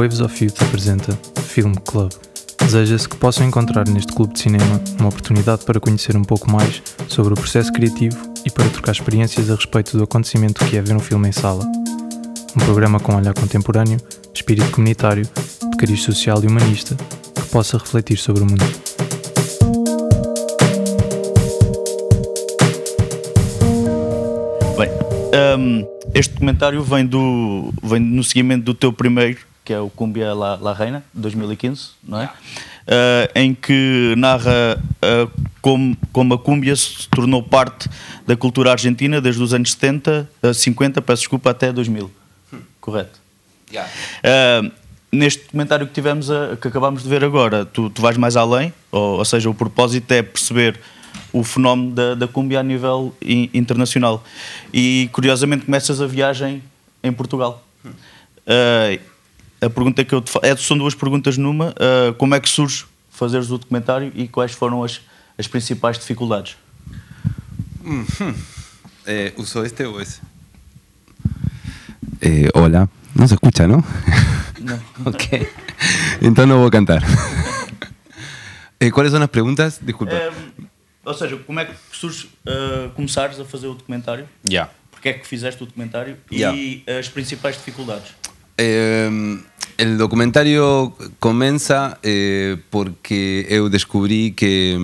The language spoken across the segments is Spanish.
Waves of Youth apresenta Film Club. Deseja-se que possam encontrar neste clube de cinema uma oportunidade para conhecer um pouco mais sobre o processo criativo e para trocar experiências a respeito do acontecimento que é ver um filme em sala. Um programa com olhar contemporâneo, espírito comunitário, de cariz social e humanista, que possa refletir sobre o mundo. Um, este documentário vem, do, vem no seguimento do teu primeiro, que é o Cumbia La, La Reina, de 2015, não é? Uh, em que narra uh, como, como a cúmbia se tornou parte da cultura argentina desde os anos 70, uh, 50, peço desculpa, até 2000. Correto? Uh, neste documentário que tivemos, a, que acabámos de ver agora, tu, tu vais mais além, ou, ou seja, o propósito é perceber o fenómeno da, da cumbia a nível in, internacional. E curiosamente começas a viagem em Portugal. Uh, a pergunta que eu te faço, é, são duas perguntas numa. Uh, como é que surge fazeres o documentário e quais foram as, as principais dificuldades? -hmm. eh, ¿Uso este o ese? Eh, hola. No se escucha, ¿no? No. ok. Entonces no voy a cantar. eh, ¿Cuáles son las preguntas? Disculpa. Eh, ou seja, como é que surge uh, começares a fazer o documentário? Ya. Porque é que fizeste o documentário? Yeah. E as principais dificuldades? Eh, el documentario comienza eh, porque eu descubrí que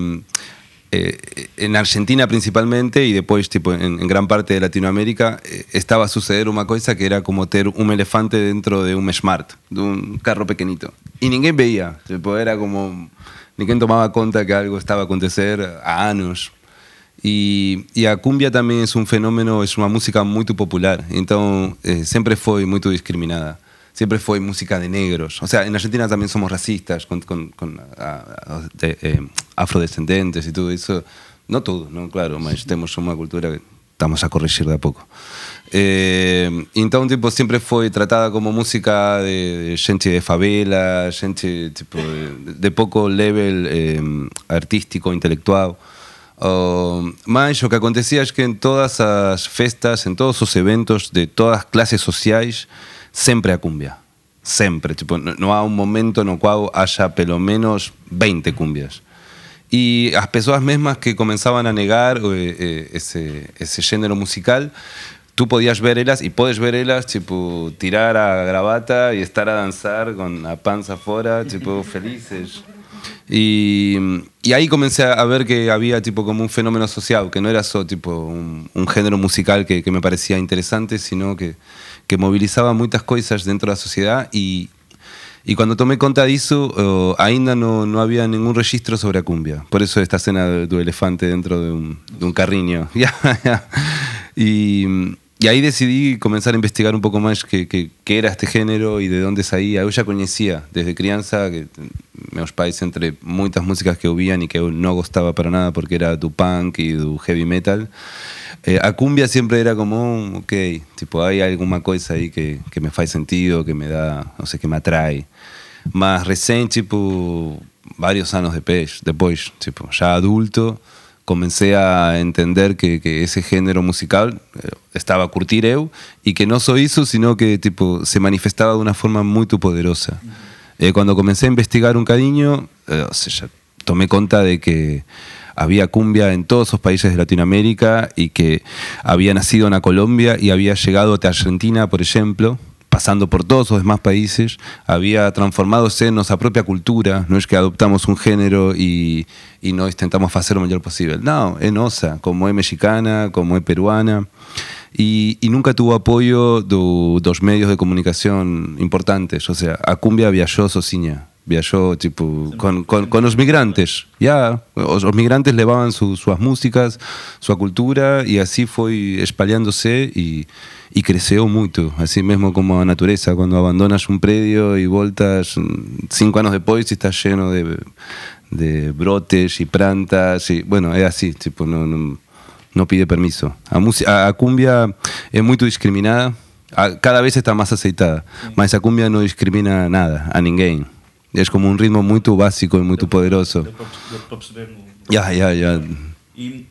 eh, en Argentina principalmente y después tipo, en, en gran parte de Latinoamérica eh, estaba a suceder una cosa que era como ter un elefante dentro de un Smart, de un carro pequeñito. Y ninguém veía, tipo, era como... Ninguém tomaba cuenta que algo estaba a acontecer há anos. E, e a cumbia também é um fenômeno, é uma música muito popular, então eh, sempre foi muito discriminada. Siempre fue música de negros. O sea, en Argentina también somos racistas con, con, con a, a, de, eh, afrodescendentes y todo eso. No todo, no, claro, mas temos uma cultura que estamos a corregir de a pouco. Eh, então, tipo, sempre foi tratada como música de, de gente de favela, gente tipo, de, de pouco level eh, artístico, intelectual. Uh, mas o que acontecia é que em todas as festas, em todos os eventos de todas as classes sociais, sempre a cumbia. Sempre. Tipo, no, no há um momento no qual haja pelo menos 20 cumbias. E as pessoas mesmas que começavam a negar eh, esse, esse gênero musical, tú podías ver elas y puedes ver elas, tipo, tirar a gravata y estar a danzar con la panza fuera, tipo, felices. Y, y, ahí comencé a ver que había tipo como un fenómeno social, que no era solo tipo un, un género musical que, que, me parecía interesante, sino que, que movilizaba muchas cosas dentro de la sociedad y, y cuando tomé cuenta de eso, uh, ainda no, no había ningún registro sobre cumbia. Por eso esta escena del elefante dentro de un, de un carriño. y, y ahí decidí comenzar a investigar un poco más qué, qué, qué era este género y de dónde salía. Yo ya conocía desde crianza, que meus pais, entre muchas músicas que oían y que eu no gustaba para nada porque era do punk y do heavy metal, eh, a cumbia siempre era como, ok, tipo, hay alguna cosa ahí que, que me faz sentido, que me da, no sé, que me atrae. Más recién, tipo, varios años después, después tipo, ya adulto, comencé a entender que, que ese género musical eh, estaba a curtir eu y que no soy eso, sino que tipo, se manifestaba de una forma muy poderosa. Eh, cuando comencé a investigar un cariño, eh, o sea, tomé cuenta de que había cumbia en todos los países de Latinoamérica y que había nacido en Colombia y había llegado a Argentina, por ejemplo, pasando por todos los demás países, había transformadose en nuestra propia cultura, no es que adoptamos un género y, y no intentamos hacer lo mejor posible. No, es nosa, como es mexicana, como es peruana. Y, y, nunca tuvo apoyo de los medios de comunicación importantes. O sea, a cumbia viajó sozinha. Viajó tipo, con, con, con los migrantes. Ya, los, los migrantes levaban su, sus músicas, su cultura y así fue espalhándose y, y creció mucho. Así mismo como a naturaleza, cuando abandonas un predio y voltas cinco años después y estás lleno de, de brotes y plantas. Y, bueno, es así, tipo, no, no no pide permiso. A, a, a cumbia é muito discriminada, cada vez está mais aceitada, mas a cumbia não discrimina nada, a ninguém. É como um ritmo muito básico e muito poderoso. Deu para perceber. E,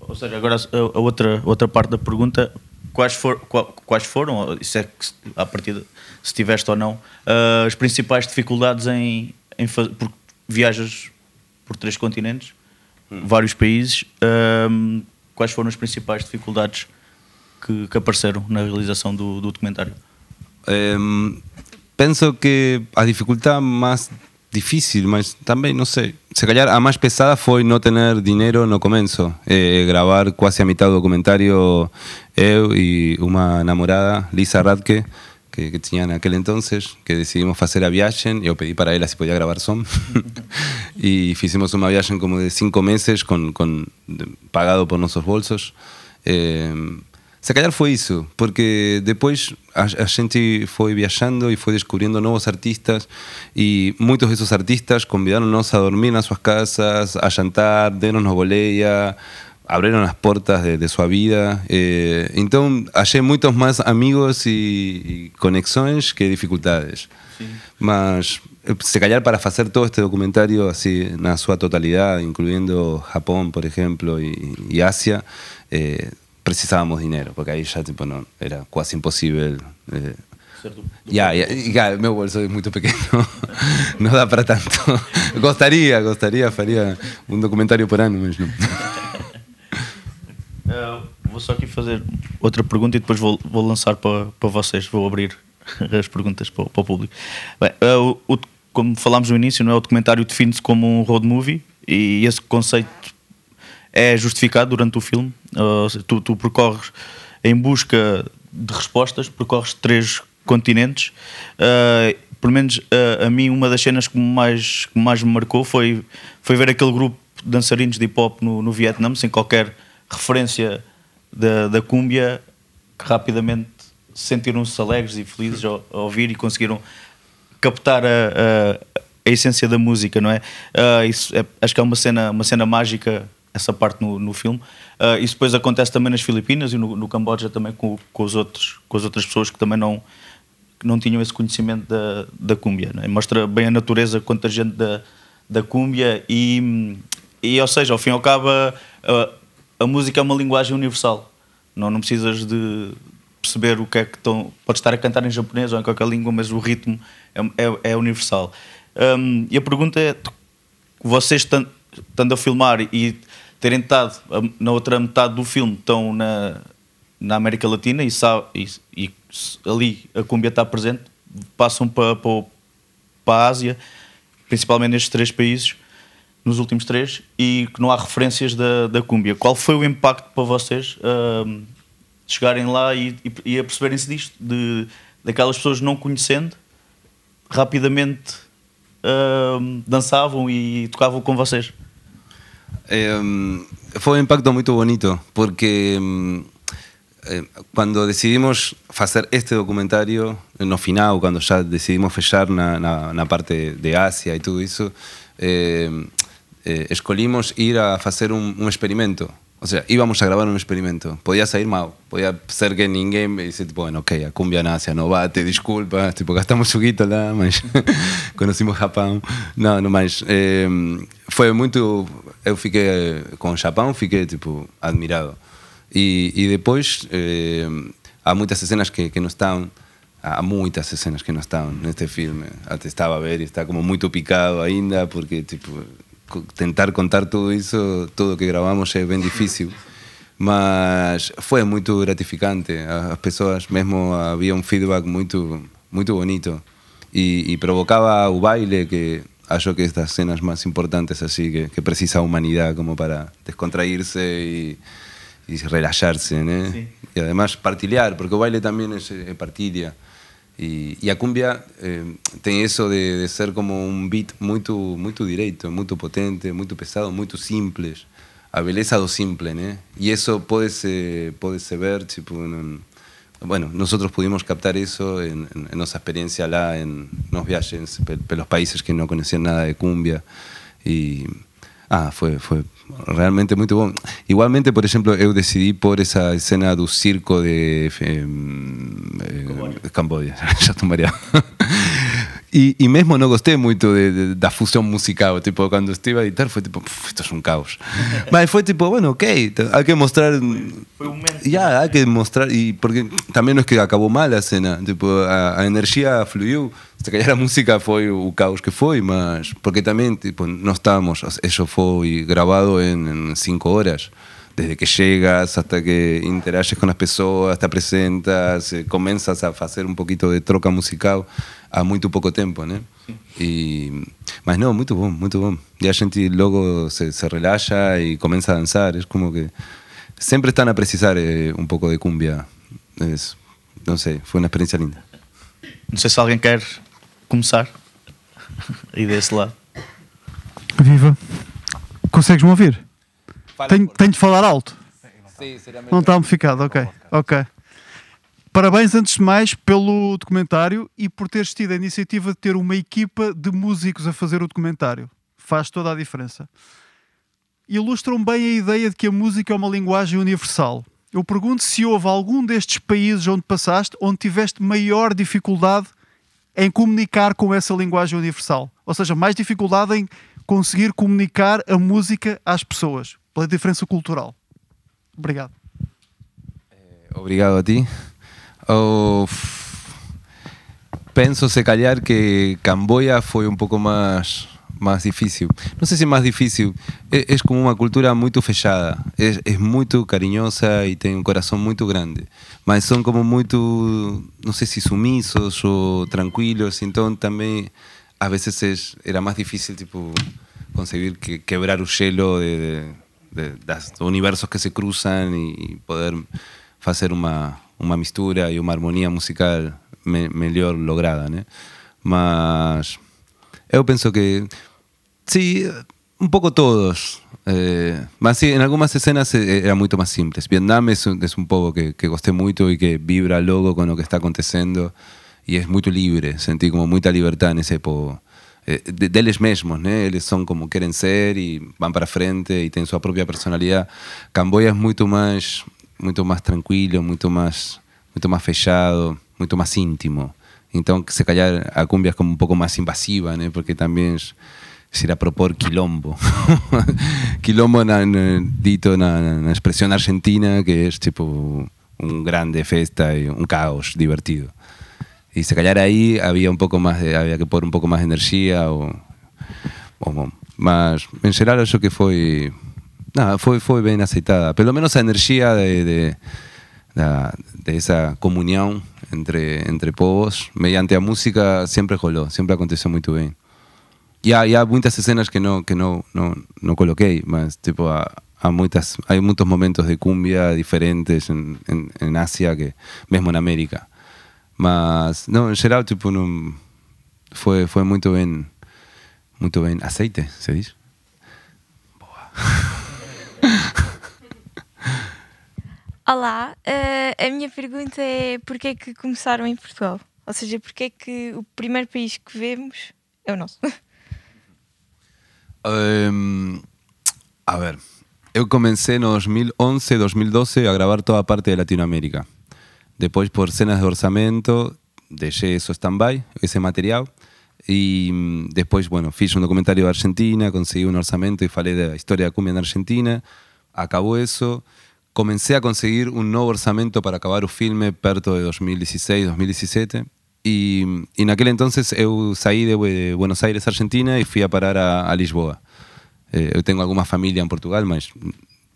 ou seja, agora a, outra, outra parte da pergunta, quais, for, quais foram, se é que a partir se tiveste ou não, uh, as principais dificuldades em, em fazer, porque viajas por três continentes, hum. vários países, uh, quais foram as principais dificuldades que, que apareceram na realização do, do documentário? Um, penso que a dificuldade mais difícil, mas também, não sei, se calhar a mais pesada foi não ter dinheiro no começo. Eh, gravar a metade do documentário eu e uma namorada, Lisa Radke, que, que tinha naquele entonces, que decidimos fazer a viagem. Eu pedi para ela se podia gravar som. e fizemos uma viagem como de cinco meses, com, com, pagado por nossos bolsos. Eh, Se calhar foi isso, porque depois a, a, gente foi viajando e foi descobrindo novos artistas e muitos desses artistas convidaram-nos a dormir nas suas casas, a jantar, deram-nos boleia, abriram as portas de, de sua vida. Eh, então, achei muitos mais amigos e, e conexões que dificuldades. Sim. Mas, se calhar, para fazer todo este documentário assim, na sua totalidade, incluindo Japão, por exemplo, e, e Ásia, eh, precisábamos dinero, porque ahí ya tipo, no, era casi imposible. Eh, ya, ya, ya, meu bolso es muy pequeño, no da para tanto. gostaria, gostaria, faria um documentário por ano, mas não. Uh, vou só aqui fazer outra pergunta e depois vou, vou lançar para, para vocês, vou abrir as perguntas para, para o público. Bem, uh, o, como falámos no início, não é? o documentário define-se como um road movie e esse conceito é justificado durante o filme. Uh, tu, tu, percorres em busca de respostas, percorres três continentes. Uh, pelo menos uh, a mim, uma das cenas que mais, que mais me marcou foi, foi ver aquele grupo de dançarinos de hip hop no, no Vietnã, sem qualquer referência da, da cúmbia, que rapidamente sentiram-se alegres e felizes ao, ao, ouvir e conseguiram captar a, a, a essência da música, não é? Uh, isso é, acho que é uma cena, uma cena mágica essa parte no, no filme. Uh, isso depois acontece também nas Filipinas e no, no Camboja também com, com, os outros, com as outras pessoas que também não, que não tinham esse conhecimento da, da cúmbia. É? Mostra bem a natureza, quanta gente da, da cúmbia e, e, ou seja, ao fim e ao cabo, a, a música é uma linguagem universal. Não, não precisas de perceber o que é que estão. Podes estar a cantar em japonês ou em qualquer língua, mas o ritmo é, é, é universal. Um, e a pergunta é: vocês estando a filmar e terem estado na outra metade do filme, estão na, na América Latina e, e, e ali a cumbia está presente, passam para, para, para a Ásia, principalmente nestes três países, nos últimos três, e que não há referências da, da cumbia. Qual foi o impacto para vocês uh, chegarem lá e, e, e aperceberem-se disto? De, daquelas pessoas não conhecendo, rapidamente dançavam e tocavam com vocês? Eh, foi un impacto moito bonito, porque eh, cando decidimos facer este documentario, no final, cando xa decidimos fechar na, na, na parte de Asia e tudo iso, eh, eh, escolimos ir a facer un, un experimento. O sea, íbamos a grabar un experimento. Podía salir mal. Podía ser que ninguém me dice, tipo, bueno, ok, a cumbia en Asia no bate, disculpa, tipo, gastamos guito lá, mas conocimos Japão. Não, não mais. Eh, foi muito. Eu fiquei com Japão, tipo, admirado. E, e depois, eh, há muitas cenas que, que não estão. Há muitas cenas que não estão neste filme. Até estava a ver e está como muito picado ainda, porque, tipo, tentar contar tudo isso, tudo que gravamos é bem difícil. Mas foi muito gratificante. As pessoas mesmo havia um feedback muito muito bonito e, e provocava o baile que acho que estas cenas más importantes así que, que precisa a humanidad como para descontraírse y, y relajarse, ¿no? Sí. Y además partilhar, porque o baile también es, es partilha. E a cumbia eh, tem isso de, ser como um beat muito muito direito, muito potente, muito pesado, muito simples. A beleza do simple, né? E isso pode se pode se ver en, bueno, nosotros pudimos captar eso en, en, en nuestra experiencia lá en los viajes por los países que no conocían nada de cumbia y ah, fue, fue realmente muy bueno. Igualmente, por ejemplo, eu decidí por esa escena do circo de eh, eh, mareado. E, e mesmo não gostei muito de, de, da fusão musical. Tipo, quando estive a editar, foi tipo, isto é um caos. Mas foi tipo, bueno, ok, há que mostrar. Foi, um momento. Yeah, há que mostrar. E porque também não é que acabou mal a cena. Tipo, a, a energia fluiu. Se calhar a música foi o caos que foi, mas. Porque também, tipo, não estávamos. Isso foi gravado em, em cinco horas desde que llegas hasta que interages con las personas, te presentas, eh, comienzas a hacer un poquito de troca musical a muito pouco tempo, né? E, mas não, muito bom, muito bom. E a gente logo se, se relaxa e começa a dançar. É como que sempre estão a precisar eh, um pouco de cumbia. É, não sei, foi uma experiência linda. Não sei se alguém quer começar aí desse lado. Viva! Consegues-me ouvir? Tenho, tenho de falar alto. Sim, não está amplificado, ok. Ok. Parabéns, antes de mais, pelo documentário e por teres tido a iniciativa de ter uma equipa de músicos a fazer o documentário. Faz toda a diferença. Ilustram bem a ideia de que a música é uma linguagem universal. Eu pergunto se houve algum destes países onde passaste onde tiveste maior dificuldade em comunicar com essa linguagem universal. Ou seja, mais dificuldade em conseguir comunicar a música às pessoas pela diferença cultural. Obrigado. Obrigado a ti. Oh, penso se que Camboya foi um pouco mais mais difícil. Não sei se é mais difícil. É, é como uma cultura muito fechada. É, é, muito carinhosa e tem um coração muito grande. Mas são como muito, não sei se sumisos ou tranquilos. Então também, às vezes, era mais difícil tipo, conseguir que, quebrar o gelo de, de de, universos que se cruzan y poder hacer una, una mistura y una armonía musical mejor lograda, ¿no? Mas yo pienso que sí, un poco todos. Eh, más sí, en algunas escenas eh, era mucho más simples. Vietnam es, es un poco que, que gosté mucho y que vibra logo con lo que está aconteciendo y es muy libre. Sentí como mucha libertad en ese poco eh, de, deles mesmos, né? Eles são como querem ser e vão para frente e têm sua própria personalidade. Camboya é muito mais, muito mais tranquilo, muito mais, muito mais fechado, muito mais íntimo. Então, se calhar a cumbia como um pouco mais invasiva, né? Porque também será propor quilombo. quilombo na, na, dito na, expressão argentina, que é tipo um grande festa e um caos divertido. y se callar ahí había un poco más de, había que poner un poco más de energía o, o más en general eso que fue nada fue fue bien aceitada pelo menos a energía de, de, de, esa comunión entre entre povos mediante a música siempre roló siempre aconteció muy bien y hay, hay muchas escenas que no que no no, no coloqué más tipo a, a muchas, hay muchos momentos de cumbia diferentes en, en, en Asia que mismo en América Mas, no, en geral, tipo, não, foi, foi muito bem, muito bem aceite, se diz? Boa. Olá, uh, a minha pergunta é porquê é que começaram em Portugal? Ou seja, porquê é que o primeiro país que vemos é o nosso? Um, a ver, eu comecei no 2011, 2012 a gravar toda a parte de Latinoamérica. Después por cenas de orçamento, deixei eso stand-by, ese material. Y mm, después, bueno, fiz un documentario de Argentina, conseguí un orçamento y falei de la historia de cumbia en Argentina. Acabó eso. Comencé a conseguir un nuevo orçamento para acabar o filme perto de 2016, 2017. Y, y en aquel entonces eu saí de, Buenos Aires, Argentina, y fui a parar a, a Lisboa. Eh, eu tengo alguma familia en Portugal, mas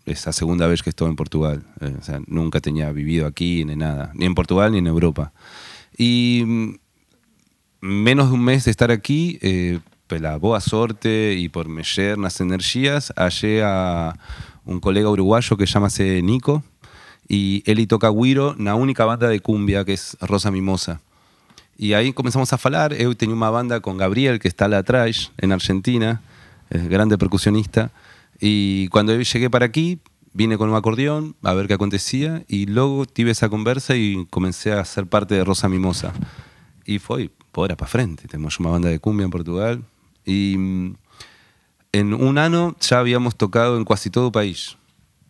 es la segunda vez que estoy en Portugal. Eh, o sea, nunca tenía vivido aquí ni nada, ni en Portugal ni en Europa. Y menos de un mes de estar aquí, eh, pela boa sorte y por mexer las energías, hallé a un colega uruguayo que llámase Nico y él y toca guiro la única banda de cumbia que es Rosa Mimosa. Y ahí comenzamos a falar, yo tenía una banda con Gabriel que está atrás en Argentina, es grande percusionista, y cuando llegué para aquí, vine con un acordeón a ver qué acontecía y luego tuve esa conversa y comencé a ser parte de Rosa Mimosa. Y fue por para frente. Tenemos una banda de cumbia en Portugal y mm, en un año ya habíamos tocado en casi todo país.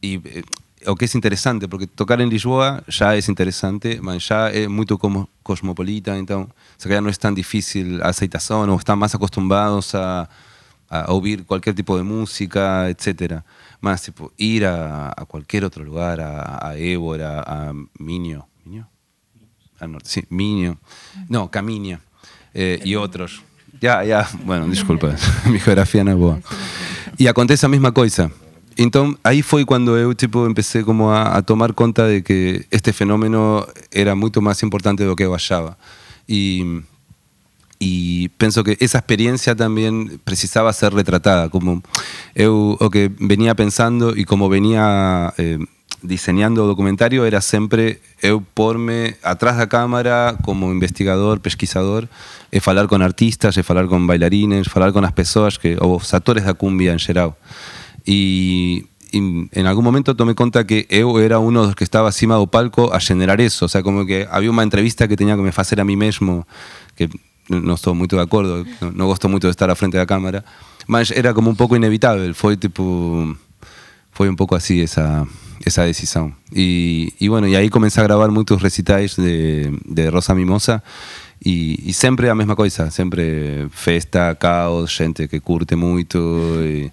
Y eh, o que es interesante, porque tocar en Lisboa ya es interesante, ya es muy como cosmopolita, entonces ya no es tan difícil a aceitación o están más acostumbrados a, a oír cualquier tipo de música, etc. Más tipo, ir a, cualquier otro lugar, a, a Évora, a Minio, ¿Minio? Al norte, sí, Minio, no, Caminia eh, y otros. Ya, ya, bueno, disculpa, mi geografía no es buena. Y acontece la misma cosa. Entonces, ahí fue cuando yo tipo, empecé como a, tomar cuenta de que este fenómeno era mucho más importante de lo que hallaba. Y, pienso que esa experiencia también precisaba ser retratada. Como yo lo que venía pensando y como venía eh, diseñando documentario era siempre eu porme atrás la cámara como investigador, pesquisador, e falar con artistas, e falar con bailarines, falar con las personas que, os actores da cumbia en geral. Y, en algún momento tomé cuenta que yo era uno de los que estaba acima del palco a generar eso, o sea, como que había una entrevista que tenía que me hacer a mí mismo, que no estoy muy de acuerdo, no, no gosto mucho de estar a frente de la cámara, mas era como un poco inevitable, fue tipo fue un poco así esa esa decisión. Y, bueno, y ahí comencé a grabar muchos recitales de, de Rosa Mimosa y, y siempre la misma cosa, siempre festa, caos, gente que curte mucho y,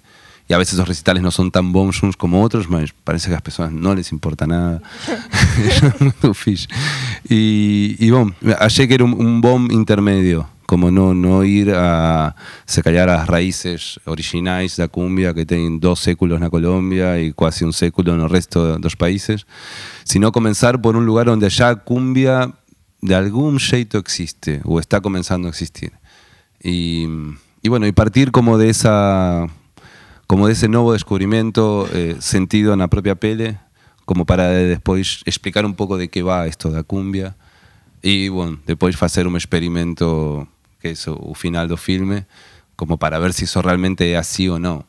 y a veces los recitales no son tan bons como otros, pero parece que a las personas no les importa nada. y, y bueno, achei que era un, un bom intermedio, como no, no ir a se callar las raíces originales de la cumbia que tienen dos séculos en Colombia y casi un século en el resto de los países, sino comenzar por un lugar donde ya cumbia de algún jeito existe o está comenzando a existir. Y, y bueno, y partir como de esa como de ese nuevo descubrimiento eh, sentido en la propia pele, como para después explicar un poco de qué va esto de cumbia y bueno, después hacer un experimento que es el final del filme, como para ver si eso realmente es así o no.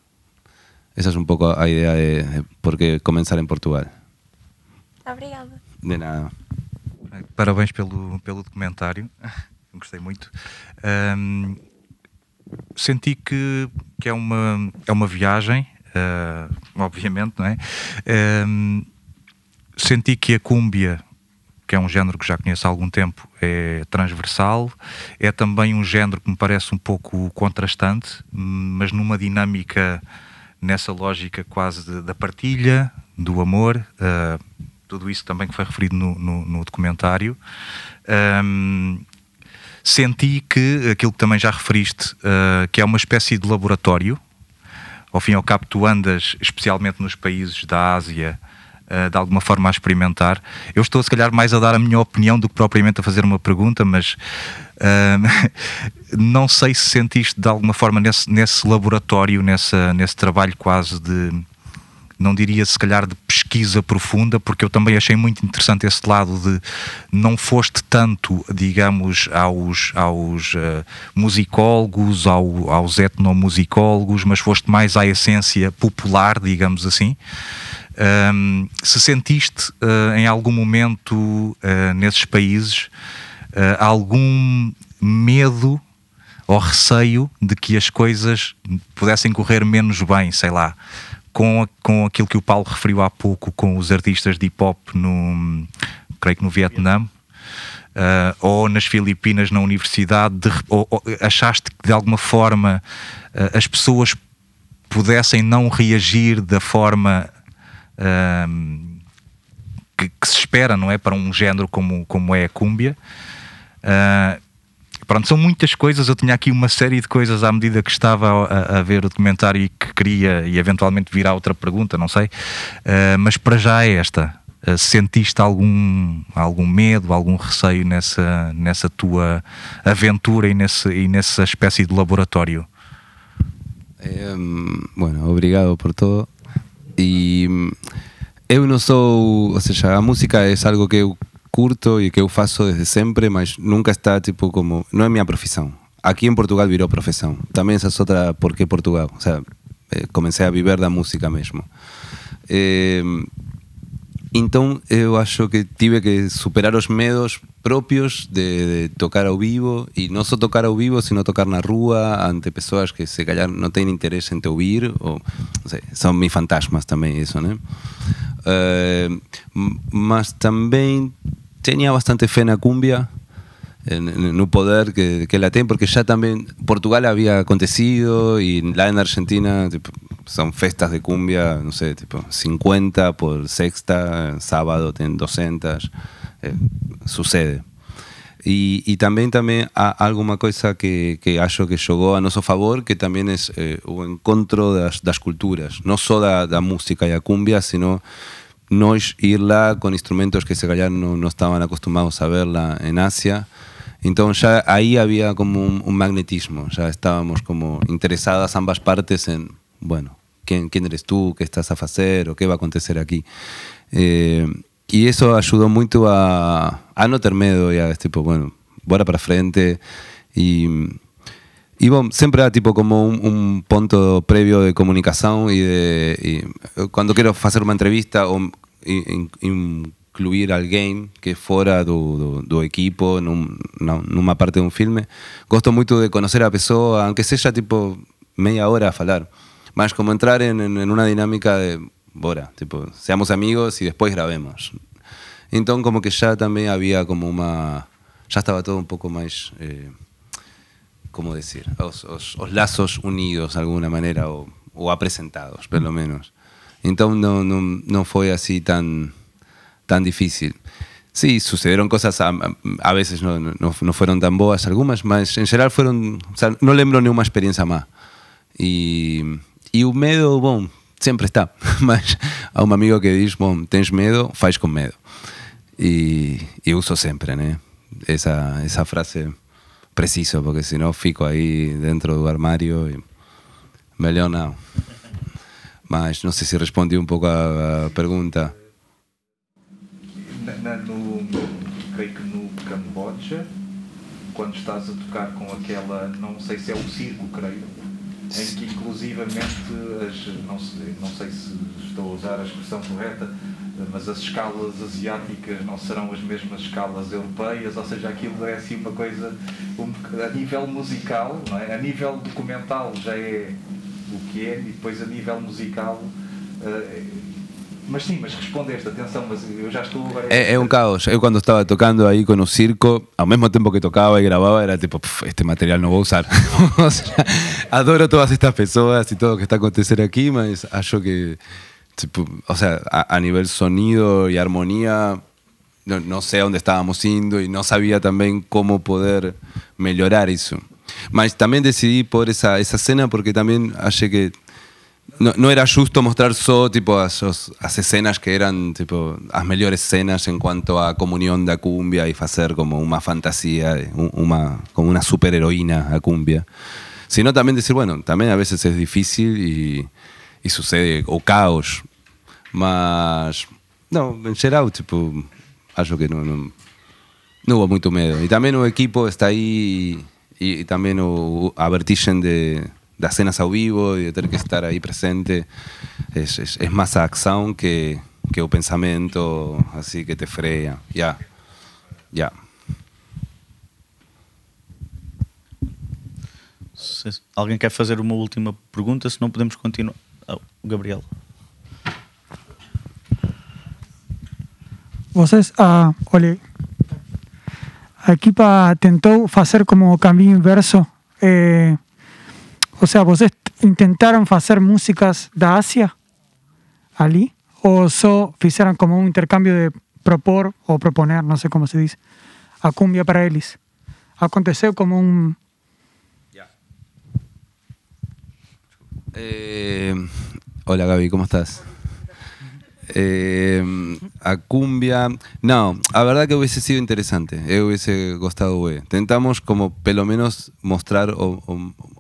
Esa es un poco la idea de, por qué comenzar en Portugal. Obrigada. De nada. Parabéns pelo, pelo documentário, gostei muito. Um, senti que, que é, uma, é uma viagem, uh, obviamente, não é? Um, senti que a cúmbia, que é um género que já conheço há algum tempo, é transversal, é também um género que me parece um pouco contrastante, mas numa dinâmica, nessa lógica quase de, da partilha, do amor, uh, tudo isso também que foi referido no, no, no documentário. Um, senti que aquilo que também já referiste, uh, que é uma espécie de laboratório, ao fim e ao cabo, tu andas, especialmente nos países da Ásia, de alguma forma a experimentar. Eu estou, se calhar, mais a dar a minha opinião do que propriamente a fazer uma pergunta, mas uh, não sei se sentiste de alguma forma nesse, nesse laboratório, nessa, nesse trabalho quase de não diria se calhar de pesquisa profunda, porque eu também achei muito interessante esse lado de não foste tanto, digamos, aos, aos uh, musicólogos, ao, aos etnomusicólogos, mas foste mais à essência popular, digamos assim. Um, se sentiste uh, em algum momento uh, nesses países algum medo ou receio de que as coisas pudessem correr menos bem, sei lá, com, com aquilo que o Paulo referiu há pouco, com os artistas de hip hop no, creio que no Vietnã, uh, ou nas Filipinas na universidade, de, ou, ou, achaste que de alguma forma uh, as pessoas pudessem não reagir da forma que, que, se espera, não é? Para um género como, como é a cúmbia. Uh, pronto, são muitas coisas. Eu tinha aqui uma série de coisas à medida que estava a, a ver o documentário e que queria, e eventualmente virá outra pergunta, não sei. Uh, mas para já é esta. Uh, sentiste algum, algum medo, algum receio nessa, nessa tua aventura e, nesse, e nessa espécie de laboratório? Eh, bueno, obrigado por todo. E eu não sou, ou seja, a música é algo que eu curto y que eu faço desde siempre, mas nunca está tipo como, no es mi profesión. Aquí en Portugal viró profesión. También esa es otra, ¿por qué Portugal? O sea, eh, comencé a vivir la música mesmo. Eh, então eu acho que tive que superar os medos propios de, de, tocar ao vivo e não só tocar ao vivo, sino tocar na rua ante pessoas que se calhar não têm interesse em te ouvir ou sei, são meus fantasmas também isso, né? Uh, mas também tinha bastante fé na cumbia, no poder que, que la tem, porque ya también Portugal había acontecido y la en Argentina son festas de cumbia, no sé, tipo 50 por sexta, sábado tienen 200, eh, sucede. Y, y, también también alguna cosa que, que acho que jugó a nuestro favor, que también es eh, o encontro das, das culturas, no solo da, da música y a cumbia, sino nós ir lá con instrumentos que se calhar no, no estaban acostumbrados a verla en Asia, entonces ya ahí había como un, magnetismo, ya estábamos como interesadas ambas partes en, bueno, quién, quién eres tú, qué estás a hacer o qué va a acontecer aquí. Eh, eso ayudó mucho a, a no tener miedo, ya es tipo, bueno, bora para frente. Y... Y bueno, siempre era tipo como un, punto previo de comunicación y de cuando quiero hacer una entrevista o incluir al game que fora do, do, equipo num, numa parte de um filme. Gosto muito de conhecer a pessoa, aunque seja tipo meia hora a falar. Mas como entrar em, em uma dinâmica de, bora, tipo, seamos amigos e depois gravemos. Então como que já também havia como uma... Já estava todo um pouco mais... Eh, como dizer? Os, os, os unidos de alguma maneira, ou, ou apresentados, pelo menos. Então não, não, não foi assim tão tan difícil. Sí, sucedieron cosas, a, a veces no, no, no, fueron tan boas algunas, mas en general fueron, o sea, lembro nenhuma experiencia más. Y, y o medo, bom, sempre está. Mas a un amigo que diz, bom, tens medo, faz com medo. Y uso sempre, né? Esa, esa frase preciso, porque no fico ahí dentro do armario y melhor não. Mas não sei se respondi um pouco a, a pergunta. Na, no, creio que no Camboja, quando estás a tocar com aquela, não sei se é o circo, creio, em que inclusivamente, as, não, sei, não sei se estou a usar a expressão correta, mas as escalas asiáticas não serão as mesmas escalas europeias, ou seja, aquilo é assim uma coisa um, a nível musical, é? a nível documental já é o que é, e depois a nível musical uh, Mas sim, mas respondeste, atenção, mas eu já estou agora... É, é um caos. Eu quando estava tocando aí com o circo, ao mesmo tempo que tocava e gravava, era tipo, este material não vou usar. adoro todas estas pessoas e todo o que está acontecendo aqui, mas acho que, tipo, o sea, a, a nível sonido e harmonia, não, não sei onde estávamos indo e não sabia também como poder melhorar isso. Mas também decidi por essa, essa cena porque também achei que no, era justo mostrar solo tipo las escenas que eran tipo las mejores escenas en cuanto a comunión de cumbia y hacer como una fantasía, una, como una superheroína a cumbia. Sino también decir, bueno, también a veces es difícil y, y sucede, o caos. Mas, no, en general, tipo, algo que no, no, no hubo mucho miedo. Y también el equipo está ahí y, también a vertigen de las cenas a vivo y de tener que estar ahí presente es, es, es más acción que, que o pensamiento así que te freia. Ya, ya. Se alguém quer fazer uma última pergunta, se não podemos continuar. Oh, Gabriel. Vocês, ah, olha, a equipa tentou fazer como o caminho inverso. Eh, O sea, ¿vos intentaron hacer músicas de Asia ali? ¿O só hicieron como un intercambio de propor o proponer, no sé cómo se dice, a cumbia para eles? Aconteceu como un... Eh, hola Gaby, ¿cómo estás? Eh, a cumbia. No, la verdad que hubiese sido interesante. Eh, hubiese gustado, güey. Tentamos como pelo menos mostrar o,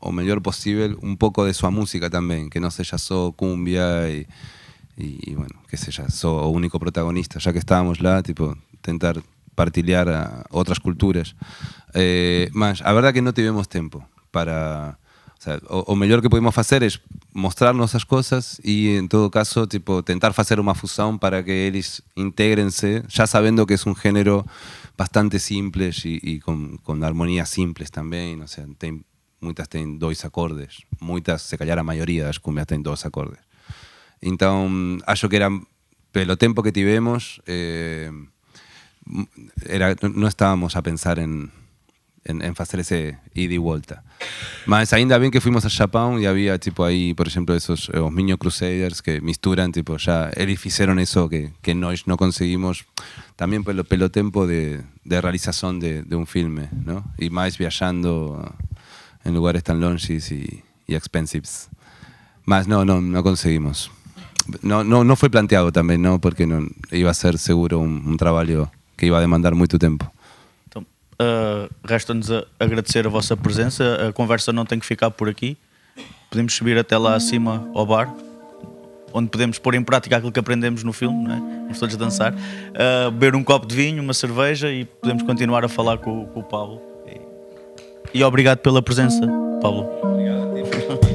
o, mejor posible un poco de su música también, que no sea solo cumbia y, y, bueno, que sea solo único protagonista, ya que estábamos lá, tipo, tentar partilhar a otras culturas. Eh, más, la verdad que no tuvimos tiempo para o, sea, o, que podemos hacer es mostrarnos esas cosas y en todo caso tipo tentar hacer una fusión para que ellos integrense, ya sabiendo que es un género bastante simple y, con, con, armonías simples también, o sea, tem, muchas tienen dos acordes, muchas, se callar a mayoría de las cumbias tienen dos acordes. Entonces, acho que era pelo tempo que tivemos, eh, era, estábamos a pensar en, en, en facer ese ida e volta. Mas ainda bien que fuimos a Japón y había tipo aí, por exemplo, esos eh, os Miño Crusaders que misturan, tipo, ya eles fixeron eso que, que nós non conseguimos tamén pelo, pelo tempo de, de realización de, de un filme, ¿no? E máis viajando en lugares tan longes y, y expensives. Mas no, no, no conseguimos. No, no, no foi planteado tamén, ¿no? Porque non, iba a ser seguro un, un traballo que iba a demandar moito tempo. Uh, Resta-nos agradecer a vossa presença. A conversa não tem que ficar por aqui. Podemos subir até lá acima ao bar, onde podemos pôr em prática aquilo que aprendemos no filme, não é? Vamos todos dançar, uh, beber um copo de vinho, uma cerveja e podemos continuar a falar com, com o Pablo. E, obrigado pela presença, Pablo. Obrigado.